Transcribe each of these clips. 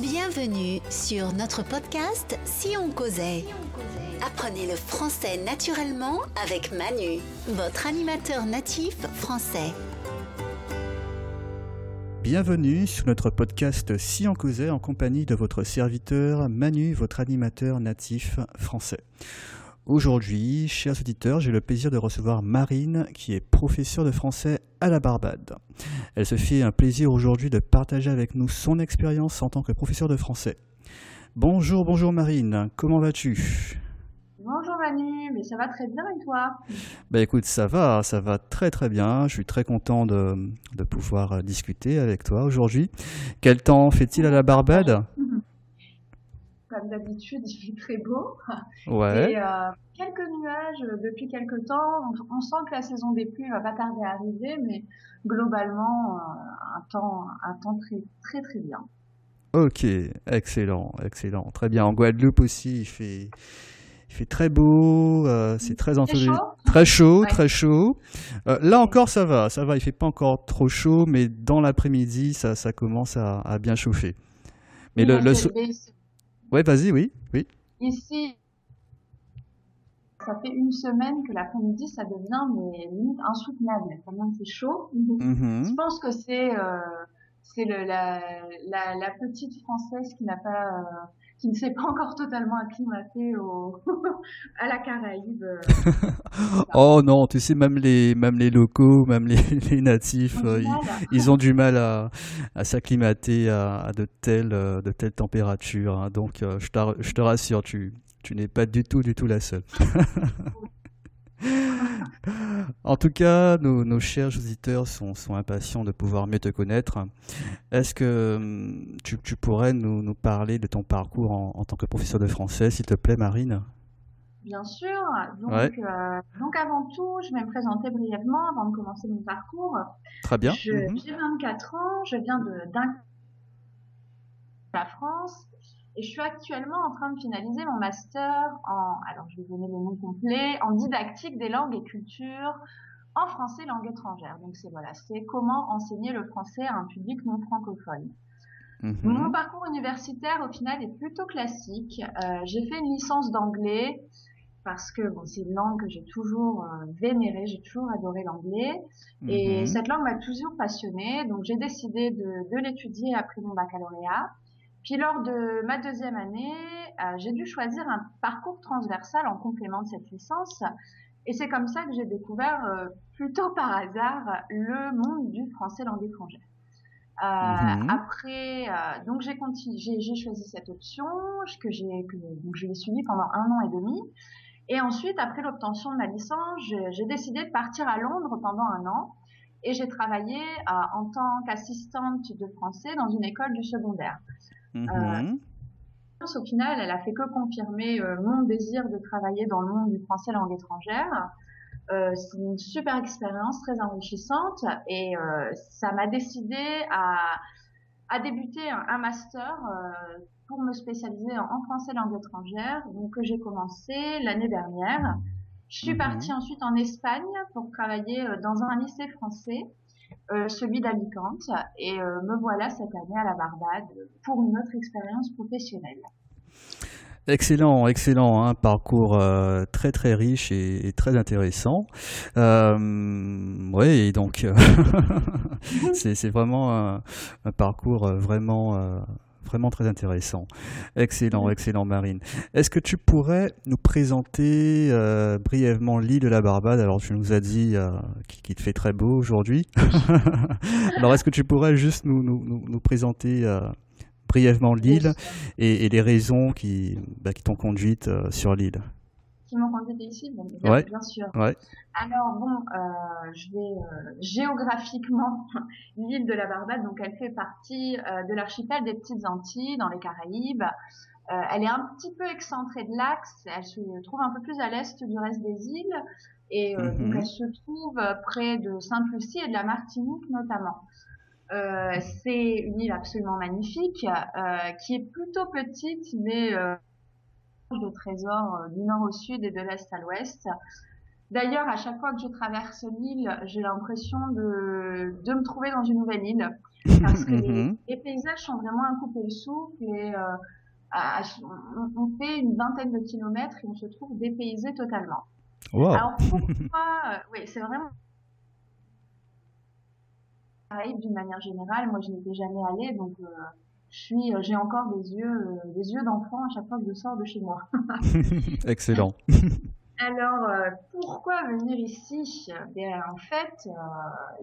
Bienvenue sur notre podcast Si on causait. Apprenez le français naturellement avec Manu, votre animateur natif français. Bienvenue sur notre podcast Si on causait en compagnie de votre serviteur Manu, votre animateur natif français. Aujourd'hui, chers auditeurs, j'ai le plaisir de recevoir Marine, qui est professeure de français à la Barbade. Elle se fait un plaisir aujourd'hui de partager avec nous son expérience en tant que professeure de français. Bonjour, bonjour Marine, comment vas-tu? Bonjour Manu, mais ça va très bien et toi? Bah écoute, ça va, ça va très très bien. Je suis très content de, de pouvoir discuter avec toi aujourd'hui. Quel temps fait-il à la Barbade? Comme d'habitude, il fait très beau. Ouais. Et euh, quelques nuages depuis quelques temps. On, on, sent que la saison des pluies va pas tarder à arriver, mais globalement, euh, un temps, un temps très, très, très bien. Ok, excellent, excellent. Très bien. En Guadeloupe aussi, il fait, il fait très beau, euh, c'est très ensoleillé. Très chaud, Ouais. très chaud. Euh, là encore, ça va, ça va. Il fait pas encore trop chaud, mais dans l'après-midi, ça, ça commence à, à bien chauffer. Mais le, Oui, le so- ouais, vas-y, oui, oui. Ici, ça fait une semaine que l'après-midi, ça devient mais limite insoutenable. Tellement c'est chaud. Mhm. Je pense que c'est euh, c'est le la, la la petite française qui n'a pas euh, qui ne s'est pas encore totalement acclimatée au à la Caraïbe. euh, Oh non, tu sais, même les, même les locaux, même les, les natifs, euh, ils, ont du mal à, à s'acclimater à, à de telles, euh, de telles températures. hein. Donc, euh, je, t'ar- je te rassure, tu, tu n'es pas du tout, du tout la seule. En tout cas, nos, nos chers auditeurs sont, sont impatients de pouvoir mieux te connaître. Est-ce que hum, tu, tu pourrais nous, nous parler de ton parcours en, en tant que professeur de français, s'il te plaît, Marine? Bien sûr. Donc, Ouais. euh, donc avant tout, je vais me présenter brièvement avant de commencer mon parcours. Très bien. Mhm. J'ai 24 ans, je viens de la France et je suis actuellement en train de finaliser mon master en, alors je vais donner le nom complet, en didactique des langues et cultures en français langue étrangère. Donc c'est voilà, c'est comment enseigner le français à un public non francophone. Mhm. Mon parcours universitaire, au final, est plutôt classique. Euh, j'ai fait une licence d'anglais parce que bon, c'est une langue que j'ai toujours euh, vénérée, j'ai toujours adoré l'anglais. Et Mhm. cette langue m'a toujours passionnée, donc j'ai décidé de, de l'étudier après mon baccalauréat. Puis lors de ma deuxième année, euh, j'ai dû choisir un parcours transversal en complément de cette licence. Et c'est comme ça que j'ai découvert, euh, plutôt par hasard, le monde du français langue étrangère. Euh, Mhm. Après, euh, donc j'ai choisi cette option que j'ai, donc je l'ai suivie pendant un an et demi. Et ensuite, après l'obtention de ma licence, j'ai j'ai décidé de partir à Londres pendant un an. Et j'ai travaillé euh, en tant qu'assistante de français dans une école du secondaire. Mhm. Au final, elle a fait que confirmer euh, mon désir de travailler dans le monde du français langue étrangère. Euh, c'est une super expérience très enrichissante et euh, ça m'a décidé à, à débuter un, un master euh, pour me spécialiser en, en français langue étrangère, donc que j'ai commencé l'année dernière. Je suis Mhm. partie ensuite en Espagne pour travailler euh, dans un lycée français, euh, celui d'Alicante, et euh, me voilà cette année à la Barbade pour une autre expérience professionnelle. Excellent, excellent, un parcours euh, très très riche et, très intéressant. Et donc c'est vraiment un, parcours vraiment vraiment très intéressant. Excellent, excellent, Marine. Est-ce que tu pourrais nous présenter euh, brièvement l'île de la Barbade? Alors, tu nous as dit euh, qu'il te fait très beau aujourd'hui. Alors, est-ce que tu pourrais juste nous nous, nous, nous présenter euh, brièvement l'île et, et les raisons qui, bah, qui t'ont conduite euh, sur l'île? Ici, bien, bien- Ouais. bien sûr. Ouais. Alors bon, euh, je vais euh, géographiquement l'île de la Barbade, donc elle fait partie euh, de l'archipel des Petites Antilles dans les Caraïbes. Elle est un petit peu excentrée de l'axe, elle se trouve un peu plus à l'est du reste des îles et Mhm. donc elle se trouve près de Sainte-Lucie et de la Martinique notamment. C'est une île absolument magnifique qui est plutôt petite mais de trésors euh, du nord au sud et de l'est à l'ouest. D'ailleurs, à chaque fois que je traverse l'île, j'ai l'impression de, de me trouver dans une nouvelle île parce que mhm. les, paysages sont vraiment un couper le souffle et on, fait une vingtaine de kilomètres et on se trouve dépaysé totalement. Alors pourquoi Oui, c'est vraiment d'une manière générale. Moi, je n'étais jamais allée, donc euh, je suis, euh, j'ai encore des yeux, euh, des yeux d'enfant à chaque fois que je sors de chez moi. Excellent. Alors, pourquoi venir ici? Ben, En fait,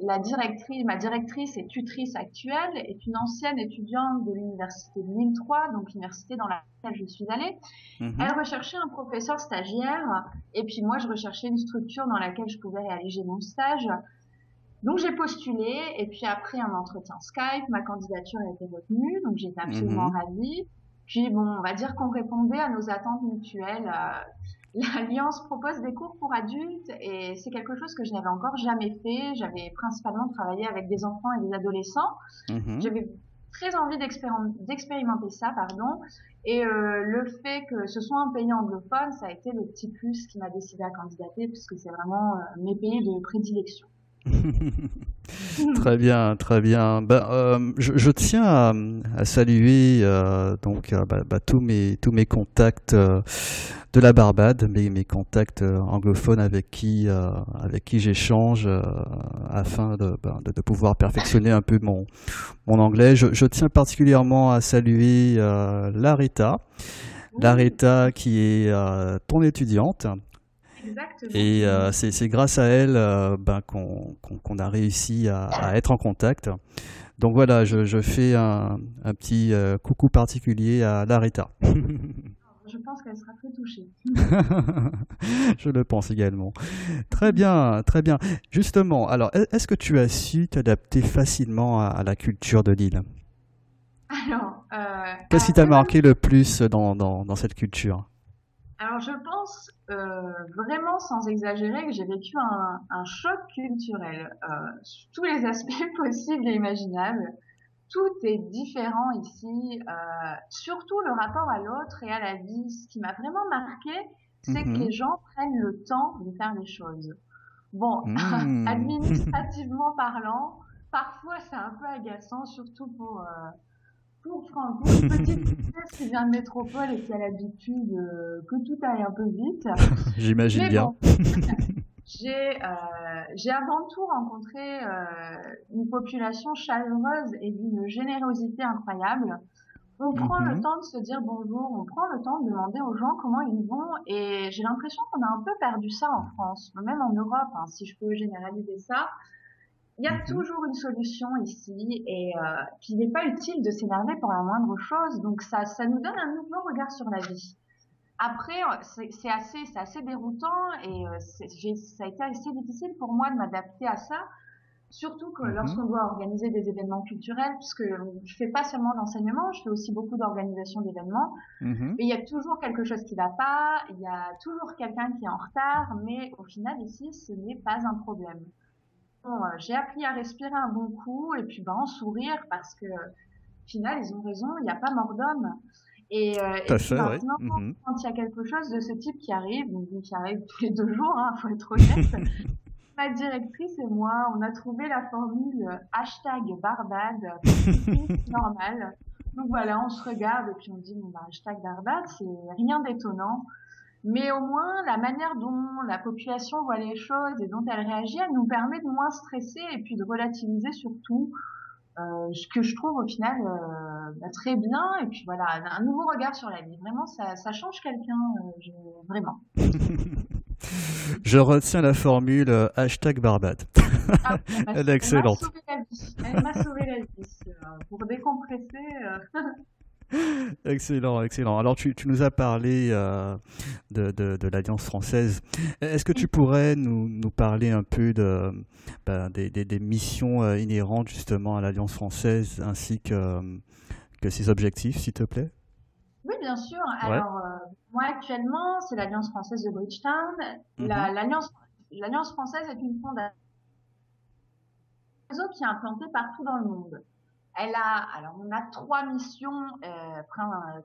la directrice, ma directrice et tutrice actuelle est une ancienne étudiante de l'université de Lille 3, donc l'université dans laquelle je suis allée. Mhm. Elle recherchait un professeur stagiaire, et puis moi, je recherchais une structure dans laquelle je pouvais réaliser mon stage. Donc j'ai postulé et puis après un entretien Skype, ma candidature a été retenue, donc j'étais absolument mhm. ravie. Puis bon, on va dire qu'on répondait à nos attentes mutuelles. Euh, L'Alliance propose des cours pour adultes et c'est quelque chose que je n'avais encore jamais fait. J'avais principalement travaillé avec des enfants et des adolescents. Mhm. J'avais très envie d'expérimenter ça, pardon. Et euh, le fait que ce soit un pays anglophone, ça a été le petit plus qui m'a décidé à candidater puisque c'est vraiment euh, mes pays de prédilection. très bien, très bien. Ben, euh, je, tiens à, saluer euh, donc euh, bah, bah, tous mes tous mes contacts de la Barbade, mes, mes contacts anglophones avec qui avec qui j'échange afin de, de, pouvoir perfectionner un peu mon mon anglais. Je, je tiens particulièrement à saluer Larita. Larita qui est ton étudiante et euh, c'est grâce à elle euh, ben, qu'on a réussi à, être en contact. Donc voilà, je, fais un, petit euh, coucou particulier à Larita. je pense qu'elle sera très touchée. je le pense également. Très bien, très bien. Justement, alors, est-ce que tu as su t'adapter facilement à, la culture de l'île? Alors, qu'est-ce qui t'a marqué le plus dans, dans, dans cette culture? Alors je pense euh, vraiment sans exagérer que j'ai vécu un, un, choc culturel euh, sur tous les aspects possibles et imaginables. Tout est différent ici, euh, surtout le rapport à l'autre et à la vie. Ce qui m'a vraiment marqué, c'est que mhm. les gens prennent le temps de faire les choses. Bon, hmm. administrativement parlant, parfois c'est un peu agaçant, surtout pour euh, pour Franco, une petite princesse qui vient de métropole et qui a l'habitude euh, que tout aille un peu vite. J'imagine bien. j'ai euh, j'ai avant tout rencontré euh, une population chaleureuse et d'une générosité incroyable. On prend le mhm. temps de se dire bonjour, on prend le temps de demander aux gens comment ils vont et j'ai l'impression qu'on a un peu perdu ça en France, même en Europe, hein, si je peux généraliser ça. Il y a mhm. toujours une solution ici et euh, qu'il n'est pas utile de s'énerver pour la moindre chose. Donc ça, ça nous donne un nouveau regard sur la vie. Après, c'est assez, c'est assez déroutant et euh, ça a été assez difficile pour moi de m'adapter à ça. Surtout que mhm. lorsqu'on doit organiser des événements culturels, puisque je fais pas seulement d'enseignement, je fais aussi beaucoup d'organisation d'événements. Mhm. il y a toujours quelque chose qui va pas, il y a toujours quelqu'un qui est en retard, mais au final ici, ce n'est pas un problème. Euh, j'ai appris à respirer un bon coup et puis ben, en sourire parce que au final, ils ont raison, il n'y a pas mort d'homme. Et, euh, maintenant, mhm. quand il y a quelque chose de ce type qui arrive, qui arrive tous les deux jours, il hein, faut être honnête, ma directrice et moi, on a trouvé la formule hashtag Barbade, normal. Donc voilà, on se regarde et puis on dit, bon, bah, hashtag Barbade, c'est rien d'étonnant. Mais au moins, la manière dont la population voit les choses et dont elle réagit, elle nous permet de moins stresser et puis de relativiser surtout euh, ce que je trouve au final euh, bah, très bien. Et puis voilà, un nouveau regard sur la vie. Vraiment, ça, ça change quelqu'un, euh, vraiment. je retiens la formule euh, hashtag Barbade. Ah, elle est excellente. Elle m'a sauvé la vie. Pour décompresser. excellent, excellent. Alors, tu, nous as parlé euh, de, l'Alliance française. Est-ce que tu pourrais nous, parler un peu de, ben, des, missions euh, inhérentes justement à l'Alliance française ainsi que, que ses objectifs, s'il te plaît? Oui, bien sûr. Alors, euh, moi, actuellement, c'est l'Alliance française de Bridgetown. Mhm. L'Alliance française est une fondation qui est implantée partout dans le monde. Elle a, alors on a trois missions, euh,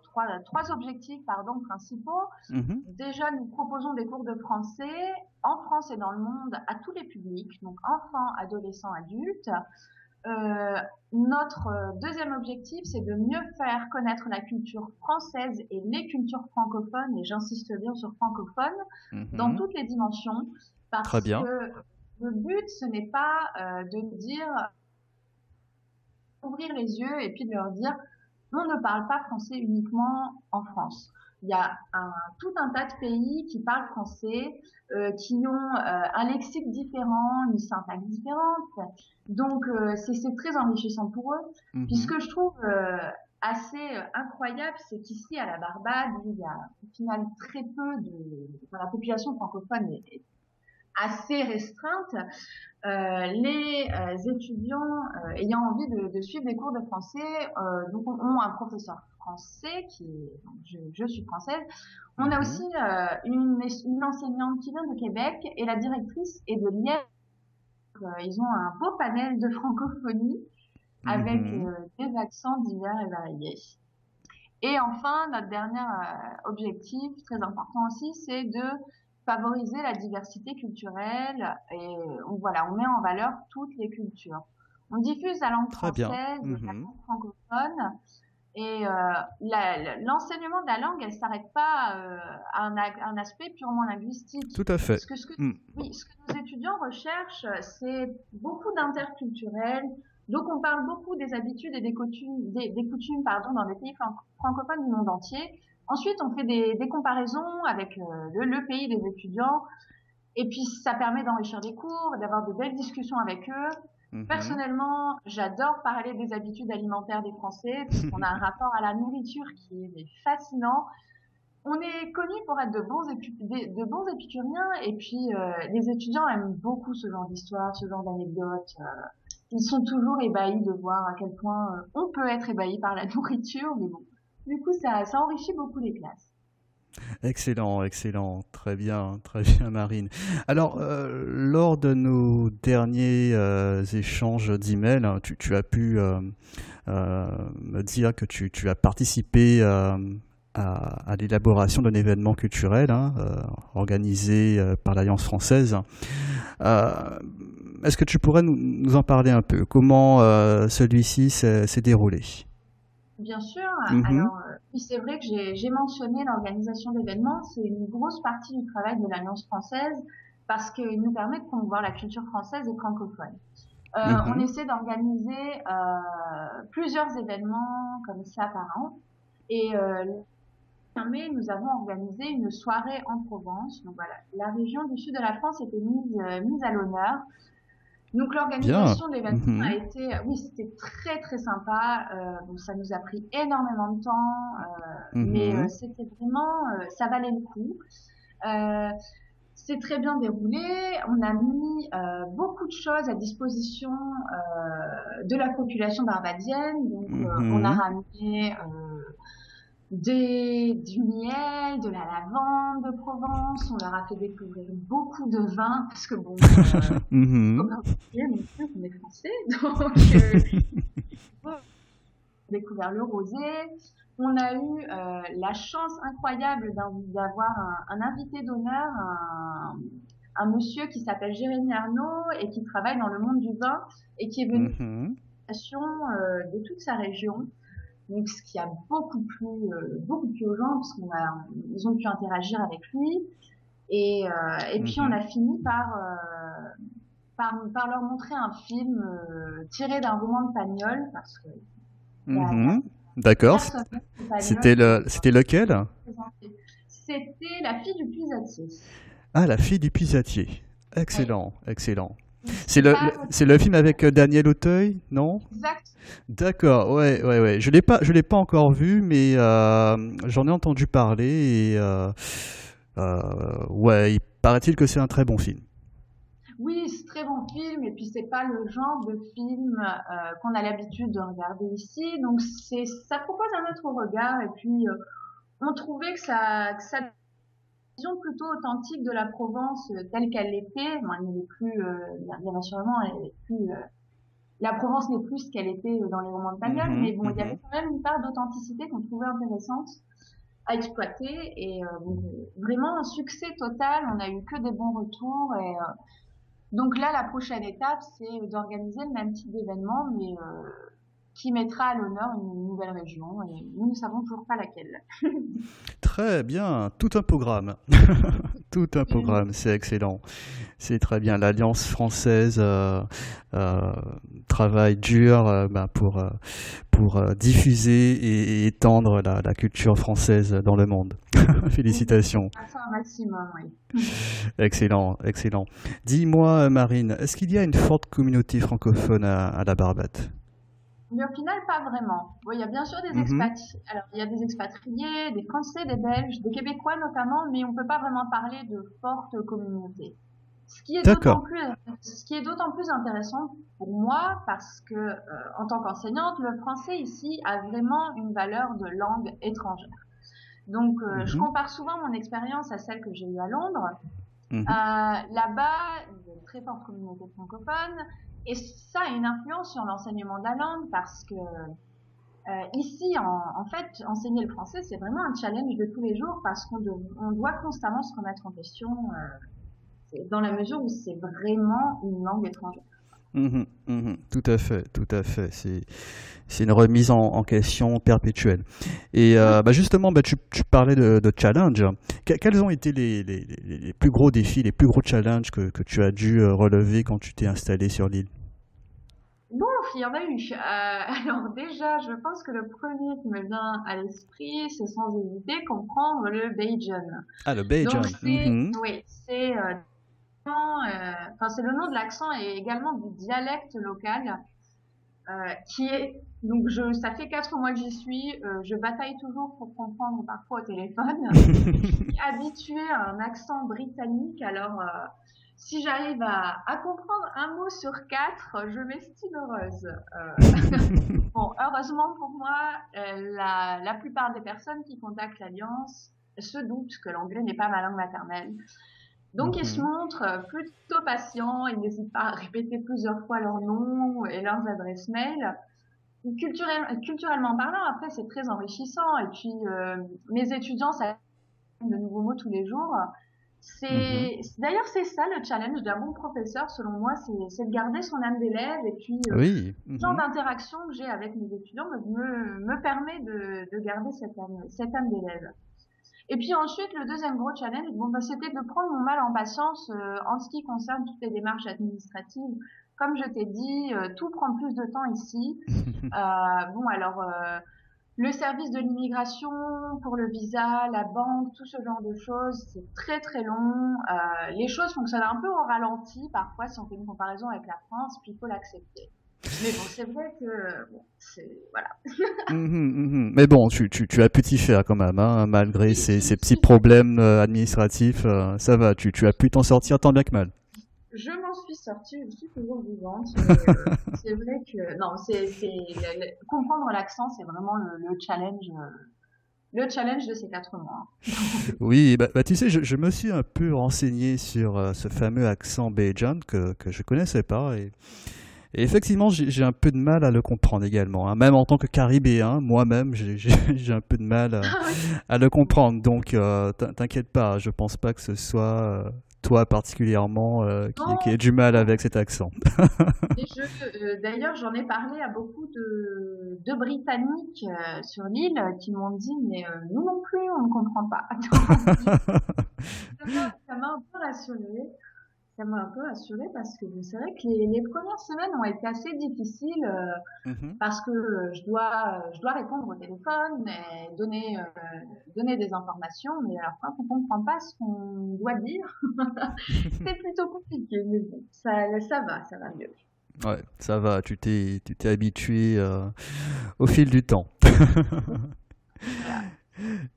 trois, trois objectifs pardon principaux. Mhm. Déjà, nous proposons des cours de français en France et dans le monde à tous les publics, donc enfants, adolescents, adultes. Euh, notre deuxième objectif, c'est de mieux faire connaître la culture française et les cultures francophones, et j'insiste bien sur francophone, dans mhm. toutes les dimensions, parce Très bien. que le but, ce n'est pas euh, de dire ouvrir les yeux et puis de leur dire on ne parle pas français uniquement en France. Il y a un, tout un tas de pays qui parlent français, euh, qui ont euh, un lexique différent, une syntaxe différente. Donc euh, c'est très enrichissant pour eux. Mhm. Puis ce que je trouve assez incroyable, c'est qu'ici à la Barbade, il y a au final très peu de... Enfin, la population francophone est assez restreinte, euh, les euh, étudiants euh, ayant envie de, de, suivre des cours de français donc ont un professeur français qui est, je, je, suis française. On a mhm. aussi une, une, enseignante qui vient de Québec et la directrice est de Liège. ils ont un beau panel de francophonie avec mhm. des accents divers et variés. Et enfin, notre dernier objectif, très important aussi, c'est de favoriser la diversité culturelle et voilà, on met en valeur toutes les cultures. On diffuse la langue française, la mhm. langue francophone, et euh, l'enseignement de la langue, elle s'arrête pas euh, à un, un, aspect purement linguistique. Tout à fait. Ce que, ce que, mm. oui, ce que nos étudiants recherchent, c'est beaucoup d'interculturel. Donc, on parle beaucoup des habitudes et des coutumes, des, des coutumes pardon, dans les pays francophones du monde entier. Ensuite, on fait des, des comparaisons avec euh, le, le, pays des étudiants. Et puis, ça permet d'enrichir les cours, d'avoir de belles discussions avec eux. Mhm. Personnellement, j'adore parler des habitudes alimentaires des Français, parce qu'on a un rapport à la nourriture qui est fascinant. On est connu pour être de bons, de bons épicuriens, et puis euh, les étudiants aiment beaucoup ce genre d'histoire, ce genre d'anecdotes. Euh, ils sont toujours ébahis de voir à quel point on peut être ébahi par la nourriture, mais bon, du coup, ça, enrichit beaucoup les classes. Excellent, excellent, très bien, très bien Marine. Alors, euh, lors de nos derniers euh, échanges d'emails, hein, tu, tu, as pu euh, me dire que tu, as participé à, l'élaboration d'un événement culturel hein, organisé par l'Alliance française. Est-ce que tu pourrais nous, en parler un peu? Comment celui-ci s'est déroulé? Bien sûr. Mhm. Alors, euh, c'est vrai que j'ai mentionné l'organisation d'événements. C'est une grosse partie du travail de l'Alliance française parce qu'il nous permet de promouvoir la culture française et francophone. Euh, mhm. On essaie d'organiser euh, plusieurs événements comme ça par an. Et euh, mai, nous avons organisé une soirée en Provence. Donc voilà, la région du sud de la France était mise, euh, mise à l'honneur. Donc l'organisation de l'événement mhm. a été, oui, c'était très très sympa. Euh, ça nous a pris énormément de temps, euh, mhm. mais euh, c'était vraiment, ça valait le coup. C'est très bien déroulé. On a mis beaucoup de choses à disposition de la population barbadienne. Donc on a mhm. ramené des, du miel, de la lavande de Provence. On leur a fait découvrir beaucoup de vins parce que bon, euh, mm on est français, donc euh, découvert le rosé. On a eu euh, la chance incroyable d'avoir un, un, invité d'honneur, un, un, monsieur qui s'appelle Jérémy Arnaud et qui travaille dans le monde du vin et qui est venu mm de toute sa région donc ce qui a beaucoup plu euh, beaucoup plus aux gens parce qu'on a ils ont pu interagir avec lui et euh, et puis on mhm. a fini par, euh, par par leur montrer un film tiré d'un roman de Pagnol parce que mhm. D'accord. C'était le c'était lequel? C'était La fille du puisatier. Ah, La fille du puisatier. Excellent, excellent. C'est le, c'est le film avec euh, Daniel Auteuil, non? Exact. D'accord, ouais, ouais, ouais. Je l'ai pas, je l'ai pas encore vu, mais euh, j'en ai entendu parler et euh, euh, ouais, il paraît-il que c'est un très bon film. Oui, c'est très bon film et puis c'est pas le genre de film euh, qu'on a l'habitude de regarder ici, donc c'est, ça propose un autre regard et puis on trouvait que ça, que ça plutôt authentique de la Provence euh, telle qu'elle l'était. elle n'est plus, euh, bien, naturellement, elle plus, euh, la Provence n'est plus ce qu'elle était dans les romans de Pagnol, mhm, mais bon, il y avait mhm. quand même une part d'authenticité qu'on trouvait intéressante à exploiter et vraiment un succès total. On a eu que des bons retours et donc là, la prochaine étape, c'est d'organiser le même type d'événement, mais qui mettra à l'honneur une nouvelle région et nous ne savons toujours pas laquelle. très bien, tout un programme. tout un programme, c'est excellent. C'est très bien. L'Alliance française euh, euh, travaille dur euh, ben, pour, pour diffuser et, étendre la, la, culture française dans le monde. Félicitations. Un maximum, oui. excellent, excellent. Dis-moi, Marine, est-ce qu'il y a une forte communauté francophone à, à la Barbate mais au final, pas vraiment. il y a bien sûr des mhm. Alors, il y a des expatriés, des Français, des Belges, des Québécois notamment, mais on peut pas vraiment parler de forte communauté. Ce qui est d'autant plus, ce qui est d'autant plus intéressant pour moi parce que, euh, en tant qu'enseignante, le français ici a vraiment une valeur de langue étrangère. Donc, euh, je mhm. compare souvent mon expérience à celle que j'ai eue à Londres. Mhm. Euh, là-bas, il y a une très forte communauté francophone et ça a une influence sur l'enseignement de la langue parce que euh, ici, en, fait, enseigner le français, c'est vraiment un challenge de tous les jours parce qu'on doit constamment se remettre en question euh, dans la mesure où c'est vraiment une langue étrangère. Mmh mmh tout à fait, tout à fait. C'est, une remise en, question perpétuelle. Et euh, bah justement, bah tu, parlais de, de challenge. quels ont été les, plus gros défis, les plus gros challenges que, tu as dû relever quand tu t'es installé sur l'île? Bon, il y en a eu. Euh, alors déjà, je pense que le premier qui me vient à l'esprit, c'est sans hésiter comprendre le Bajan. Ah, le Bajan. Mmh oui, c'est euh, euh, le nom de l'accent et également du dialecte local euh, qui est donc je ça fait quatre mois que j'y suis euh, je bataille toujours pour comprendre parfois au téléphone habitué à un accent britannique alors si j'arrive à, à, comprendre un mot sur quatre je m'estime heureuse bon heureusement pour moi la, la plupart des personnes qui contactent l'alliance se doutent que l'anglais n'est pas ma langue maternelle donc, ils se mhm. montrent euh, plutôt patients, ils n'hésitent pas à répéter plusieurs fois leur nom et leurs adresses mail. culturellement parlant, après, c'est très enrichissant. Et puis, euh, mes étudiants, ça de nouveaux mots tous les jours. C'est mhm. d'ailleurs c'est ça le challenge d'un bon professeur selon moi, c'est de garder son âme d'élève et puis euh, oui. le genre mhm. d'interaction que j'ai avec mes étudiants me, me permet de, de garder cette âme, cette âme d'élève. Et puis ensuite, le deuxième gros challenge, bon, bah, c'était de prendre mon mal en patience euh, en ce qui concerne toutes les démarches administratives. Comme je t'ai dit, euh, tout prend plus de temps ici. euh, bon, alors euh, le service de l'immigration pour le visa, la banque, tout ce genre de choses, c'est très très long. les choses fonctionnent un peu au ralenti parfois si on fait une comparaison avec la France, puis il faut l'accepter. Mais bon, c'est vrai que bon, c'est voilà. Mmh, mmh, mmh. Mais bon, tu, tu, tu as pu t'y faire quand même, hein, malgré ces, ces, petits problèmes euh, administratifs, euh, ça va, tu, tu as pu t'en sortir tant bien que mal. Je sortie, je suis toujours vivante. Euh, c'est vrai que non, c'est comprendre l'accent, c'est vraiment le, le challenge. le challenge de ces quatre mois. oui, bah, bah, tu sais, je, je, me suis un peu renseigné sur ce fameux accent Bajan que, que je connaissais pas et et effectivement, j'ai un peu de mal à le comprendre également. Hein. Même en tant que caribéen, moi-même, j'ai un peu de mal à, ah le comprendre. Donc, euh, t'inquiète pas, je pense pas que ce soit euh, toi particulièrement euh, qui, qui ait du mal avec cet accent. D'ailleurs, j'en ai parlé à beaucoup de, de Britanniques sur l'île qui m'ont dit, mais nous non plus, on ne comprend pas. ça m'a un peu rassurée ça m'a un peu assuré parce que c'est vrai que les, premières semaines ont été assez difficiles euh, mhm. parce que je dois je dois répondre au téléphone et donner euh, donner des informations mais alors quand on comprend pas ce qu'on doit dire. C'est plutôt compliqué mais bon ça ça va ça va. Mieux ouais ça va tu t'es tu t'es habitué euh, au fil du temps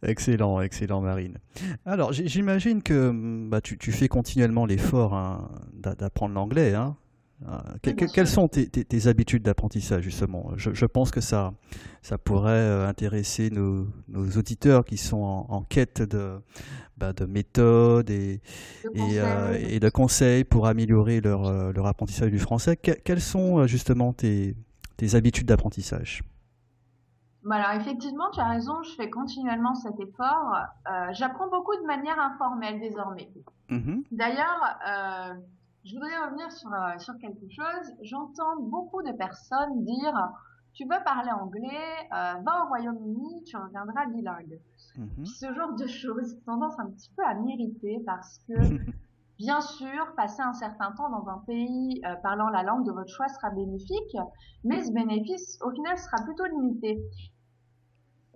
Excellent, excellent Marine. Alors j'imagine que bah, tu, fais continuellement l'effort hein, d'apprendre l'anglais. Hein. quelles sont tes, habitudes d'apprentissage justement? Je, pense que ça, ça pourrait intéresser nos, auditeurs qui sont en, quête de, bah, de méthodes et et, de conseils pour améliorer leur, leur apprentissage du français. quelles sont justement tes, tes habitudes d'apprentissage? Bah alors effectivement, tu as raison, je fais continuellement cet effort. Euh, J'apprends beaucoup de manière informelle désormais. Mm-hmm. D'ailleurs, euh, je voudrais revenir sur, euh, sur quelque chose. J'entends beaucoup de personnes dire tu veux parler anglais, va au Royaume-Uni, tu reviendras bilingue. Mm-hmm. Ce genre de choses tendance un petit peu à m'irriter parce que Bien sûr, passer un certain temps dans un pays euh, parlant la langue de votre choix sera bénéfique, mais ce bénéfice, au final, sera plutôt limité.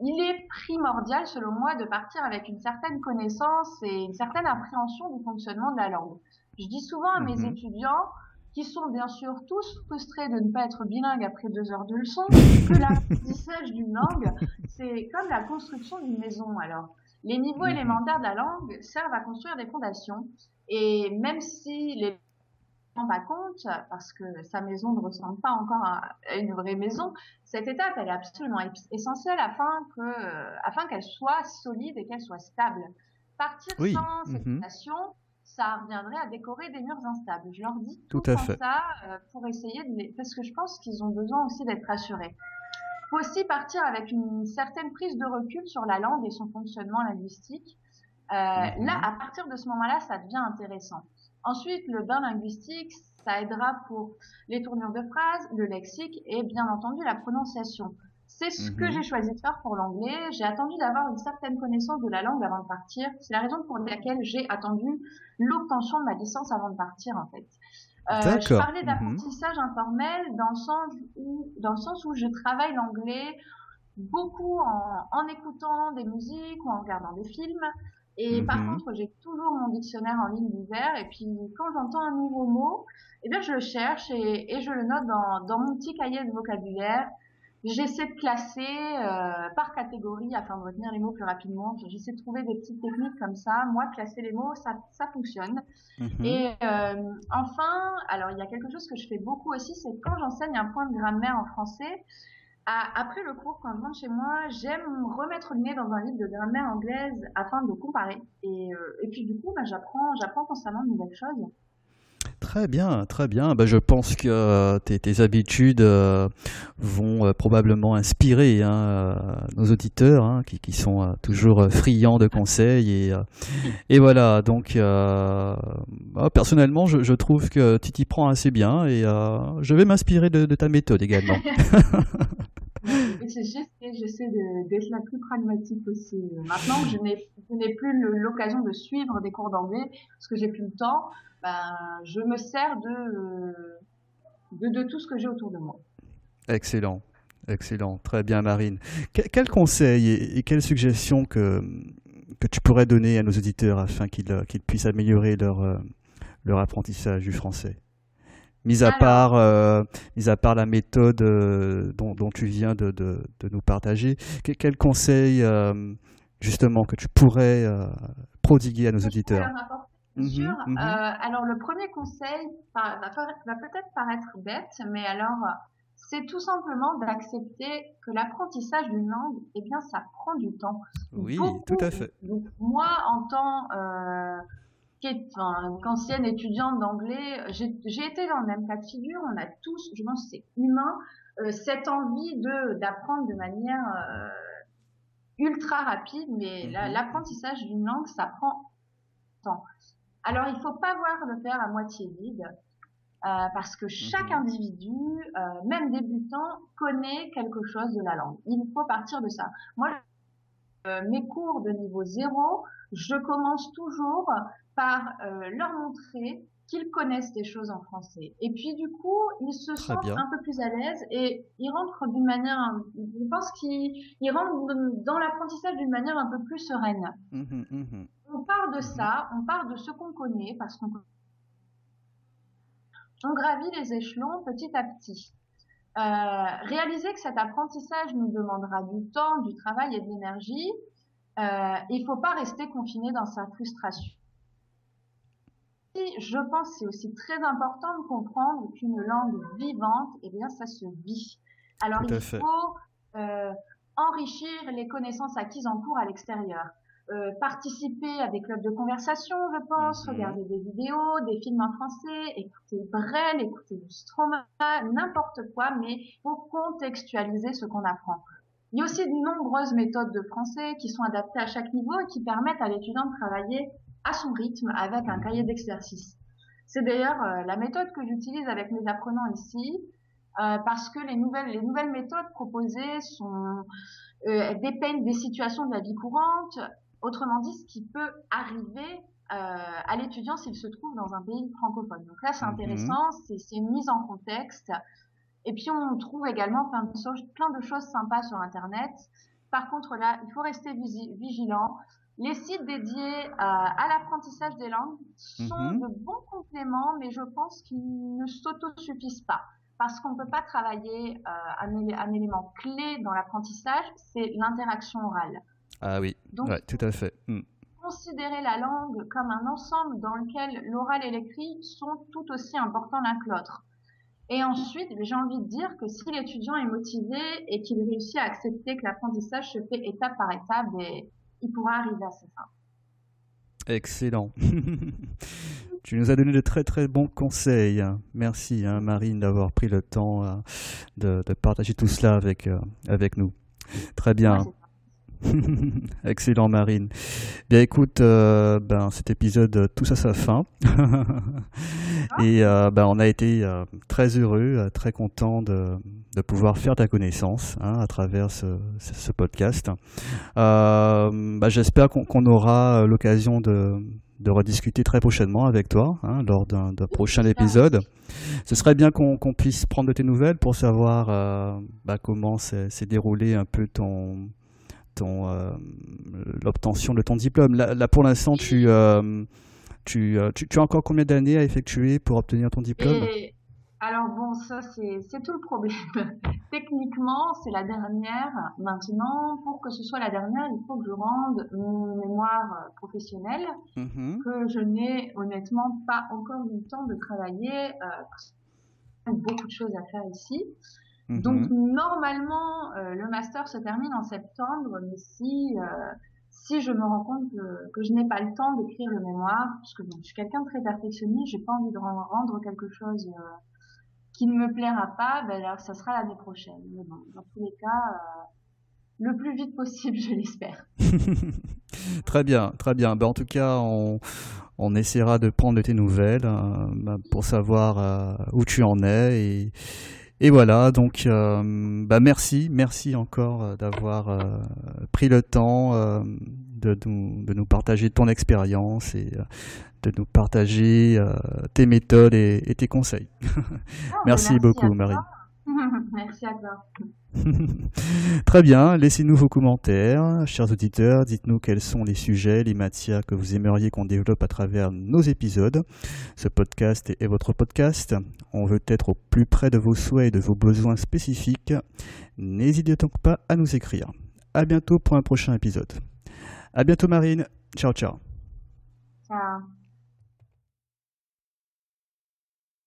Il est primordial, selon moi, de partir avec une certaine connaissance et une certaine appréhension du fonctionnement de la langue. Je dis souvent à mes mhm. étudiants, qui sont bien sûr tous frustrés de ne pas être bilingues après deux heures de leçon, que l'apprentissage d'une langue, c'est comme la construction d'une maison. Alors, les niveaux mhm. élémentaires de la langue servent à construire des fondations. Et même si les rend pas compte parce que sa maison ne ressemble pas encore à une vraie maison. Cette étape, elle est absolument essentielle afin que, afin qu'elle soit solide et qu'elle soit stable. Partir sans cette mhm. ça reviendrait à décorer des murs instables. Je leur dis tout, à fait. ça euh, pour essayer de les, parce que je pense qu'ils ont besoin aussi d'être rassurés. Faut aussi partir avec une certaine prise de recul sur la langue et son fonctionnement linguistique euh, mhm. Là, à partir de ce moment-là, ça devient intéressant. Ensuite, le bain linguistique, ça aidera pour les tournures de phrases, le lexique et bien entendu la prononciation. C'est ce que mhm. j'ai choisi de faire pour l'anglais. J'ai attendu d'avoir une certaine connaissance de la langue avant de partir. C'est la raison pour laquelle j'ai attendu l'obtention de ma licence avant de partir, en fait. Euh, je parlais mhm. d'apprentissage informel dans le sens où, dans le sens où je travaille l'anglais beaucoup en, en, écoutant des musiques ou en regardant des films. Et par mhm. contre, j'ai toujours mon dictionnaire en ligne d'hiver. Et puis, quand j'entends un nouveau mot, eh bien, je le cherche et, et je le note dans, dans, mon petit cahier de vocabulaire. J'essaie de classer euh, par catégorie afin de retenir les mots plus rapidement. J'essaie de trouver des petites techniques comme ça. Moi, classer les mots, ça, ça fonctionne. Mhm. Et euh, enfin, alors il y a quelque chose que je fais beaucoup aussi, c'est quand j'enseigne un point de grammaire en français, après le cours, quand je rentre chez moi, j'aime remettre le nez dans un livre de grammaire anglaise afin de comparer. Et, euh, et puis du coup, bah, j'apprends, j'apprends constamment de nouvelles choses. Très bien, très bien. Bah, je pense que euh, tes, habitudes euh, vont probablement inspirer hein, nos auditeurs hein, qui, qui, sont toujours friands de conseils. Et, et voilà, donc personnellement, je, je, trouve que tu t'y prends assez bien et je vais m'inspirer de, de ta méthode également. J'essaie d'être la plus pragmatique aussi. Maintenant que je n'ai plus l'occasion de suivre des cours d'anglais, parce que j'ai plus le temps, ben, je me sers de, de, tout ce que j'ai autour de moi. Excellent. Excellent, très bien Marine. quel conseil et, quelles suggestions que, que tu pourrais donner à nos auditeurs afin qu'ils puissent améliorer leur, euh, leur apprentissage du français? Mis à, part, euh, mis à part la méthode euh, dont, dont, tu viens de, de, de nous partager, quel, quel conseil euh, justement que tu pourrais euh, prodiguer à nos auditeurs? Bien mhm, mhm. alors le premier conseil va, va peut-être paraître bête, mais alors c'est tout simplement d'accepter que l'apprentissage d'une langue, eh bien, ça prend du temps. Oui, tout à fait. Donc, moi, en tant euh, qu'ancienne étudiante d'anglais, j'ai été dans le même cas de figure. On a tous, je pense, c'est humain, euh, cette envie de d'apprendre de manière euh, ultra rapide, mais mhm. l'apprentissage d'une langue, ça prend temps. Alors, il faut pas voir le faire à moitié vide. Euh, parce que chaque mhm. individu, euh, même débutant, connaît quelque chose de la langue. Il faut partir de ça. Moi, euh, mes cours de niveau zéro, je commence toujours par leur montrer qu'ils connaissent des choses en français. Et puis du coup, ils se sentent un peu plus à l'aise et ils rentrent d'une manière, je pense qu'ils rentrent dans l'apprentissage d'une manière un peu plus sereine. Mmh mmh on part de mmh ça, on part de ce qu'on connaît parce qu'on on gravit les échelons petit à petit. Euh, réaliser que cet apprentissage nous demandera du temps, du travail et de l'énergie. Euh, il faut pas rester confiné dans sa frustration je pense c'est aussi très important de comprendre qu'une langue vivante, eh bien, ça se vit. Alors, il faut euh, enrichir les connaissances acquises en cours à l'extérieur. Euh, participer à des clubs de conversation, je pense, mhm. regarder des vidéos, des films en français, écouter Brel, écouter du Stromae, n'importe quoi, mais il faut contextualiser ce qu'on apprend. Il y a aussi de nombreuses méthodes de français qui sont adaptées à chaque niveau et qui permettent à l'étudiant de travailler à son rythme avec un cahier d'exercice. C'est d'ailleurs euh, la méthode que j'utilise avec mes apprenants ici, euh, parce que les nouvelles, les nouvelles méthodes proposées sont euh, dépeignent des situations de la vie courante, autrement dit, ce qui peut arriver euh, à l'étudiant s'il se trouve dans un pays francophone. Donc là, c'est mhm. intéressant, c'est une mise en contexte. Et puis, on trouve également plein de, plein de choses sympas sur Internet. Par contre, là, il faut rester vigilant. Les sites dédiés à l'apprentissage des langues sont mhm. de bons compléments, mais je pense qu'ils ne s'autosuffisent pas parce qu'on ne peut pas travailler euh, un, élément clé dans l'apprentissage, c'est l'interaction orale. Ah oui, Donc, tout à fait. Hmm. Considérer la langue comme un ensemble dans lequel l'oral et l'écrit sont tout aussi importants l'un que l'autre. Et ensuite, j'ai envie de dire que si l'étudiant est motivé et qu'il réussit à accepter que l'apprentissage se fait étape par étape, et pourra arriver à ses fins. Excellent. tu nous as donné de très très bons conseils. Merci hein, Marine d'avoir pris le temps euh, de, partager tout cela avec, euh, avec nous. Très bien. Excellent Marine. Bien écoute, euh, ben, cet épisode tout à sa fin. Et ben, on a été très heureux, très content de, de, pouvoir faire ta connaissance hein, à travers ce, ce podcast. Ben, j'espère qu'on aura l'occasion de, de rediscuter très prochainement avec toi hein, lors d'un prochain épisode. Ce serait bien qu'on puisse prendre de tes nouvelles pour savoir euh, bah, comment s'est déroulé un peu ton, ton euh, l'obtention de ton diplôme. Là, pour l'instant, tu, euh, tu, tu, tu, as encore combien d'années à effectuer pour obtenir ton diplôme? Alors bon, ça c'est tout le problème. Techniquement, c'est la dernière. Maintenant, pour que ce soit la dernière, il faut que je rende mon mémoire professionnel mm-hmm. que je n'ai honnêtement pas encore eu le temps de travailler. Euh, beaucoup de choses à faire ici. Donc normalement, euh, le master se termine en septembre, mais si euh, si je me rends compte que, que je n'ai pas le temps d'écrire le mémoire, parce que bon, je suis quelqu'un de très perfectionniste, j'ai pas envie de rendre quelque chose euh, qui ne me plaira pas, ben alors ça sera l'année prochaine. Mais bon, dans tous les cas, euh, le plus vite possible, je l'espère. très bien, très bien. Ben, en tout cas, on, on essaiera de prendre de tes nouvelles euh, pour savoir euh, où tu en es et, et voilà. Donc, ben, merci, merci encore d'avoir pris le temps de, nous, de nous partager ton expérience et de nous partager euh, tes méthodes et, tes conseils. Ah, merci, beaucoup, Marie. merci à toi. Très bien, laissez-nous vos commentaires, chers auditeurs, dites-nous quels sont les sujets, les matières que vous aimeriez qu'on développe à travers nos épisodes. Ce podcast est votre podcast, on veut être au plus près de vos souhaits et de vos besoins spécifiques. N'hésitez donc pas à nous écrire. À bientôt pour un prochain épisode. À bientôt Marine, ciao ciao. Ciao.